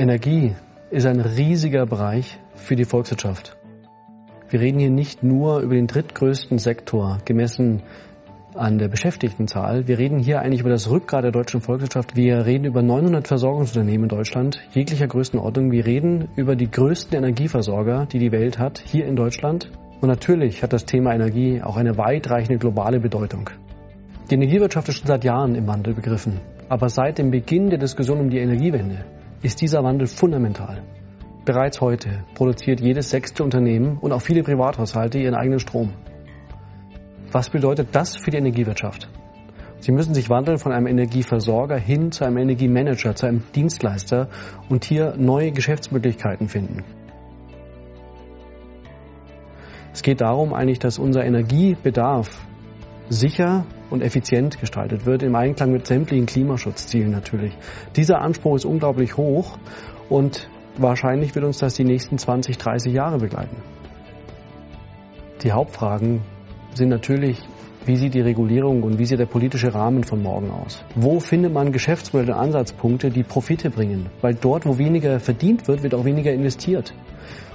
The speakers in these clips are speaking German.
Energie ist ein riesiger Bereich für die Volkswirtschaft. Wir reden hier nicht nur über den drittgrößten Sektor gemessen an der Beschäftigtenzahl. Wir reden hier eigentlich über das Rückgrat der deutschen Volkswirtschaft. Wir reden über 900 Versorgungsunternehmen in Deutschland, jeglicher Größenordnung. Wir reden über die größten Energieversorger, die die Welt hat, hier in Deutschland. Und natürlich hat das Thema Energie auch eine weitreichende globale Bedeutung. Die Energiewirtschaft ist schon seit Jahren im Wandel begriffen. Aber seit dem Beginn der Diskussion um die Energiewende ist dieser Wandel fundamental. Bereits heute produziert jedes sechste Unternehmen und auch viele Privathaushalte ihren eigenen Strom. Was bedeutet das für die Energiewirtschaft? Sie müssen sich wandeln von einem Energieversorger hin zu einem Energiemanager, zu einem Dienstleister und hier neue Geschäftsmöglichkeiten finden. Es geht darum eigentlich, dass unser Energiebedarf sicher und effizient gestaltet wird, im Einklang mit sämtlichen Klimaschutzzielen natürlich. Dieser Anspruch ist unglaublich hoch und wahrscheinlich wird uns das die nächsten 20, 30 Jahre begleiten. Die Hauptfragen sind natürlich, wie sieht die Regulierung und wie sieht der politische Rahmen von morgen aus? Wo findet man Geschäftsmodelle und Ansatzpunkte, die Profite bringen? Weil dort, wo weniger verdient wird, wird auch weniger investiert.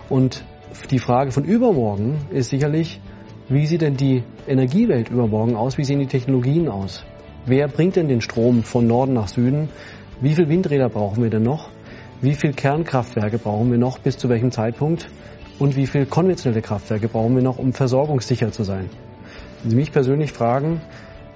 Und die Frage von übermorgen ist sicherlich, wie sieht denn die Energiewelt übermorgen aus? Wie sehen die Technologien aus? Wer bringt denn den Strom von Norden nach Süden? Wie viele Windräder brauchen wir denn noch? Wie viele Kernkraftwerke brauchen wir noch? Bis zu welchem Zeitpunkt? Und wie viele konventionelle Kraftwerke brauchen wir noch, um versorgungssicher zu sein? Wenn Sie mich persönlich fragen,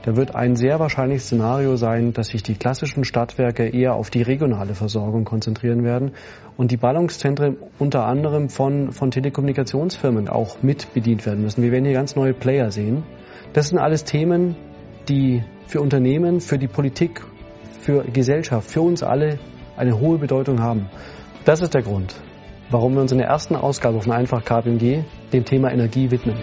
da wird ein sehr wahrscheinliches Szenario sein, dass sich die klassischen Stadtwerke eher auf die regionale Versorgung konzentrieren werden und die Ballungszentren unter anderem von, von Telekommunikationsfirmen auch mit bedient werden müssen. Wir werden hier ganz neue Player sehen. Das sind alles Themen, die für Unternehmen, für die Politik, für Gesellschaft, für uns alle eine hohe Bedeutung haben. Das ist der Grund, warum wir uns in der ersten Ausgabe von Einfach KPMG dem Thema Energie widmen.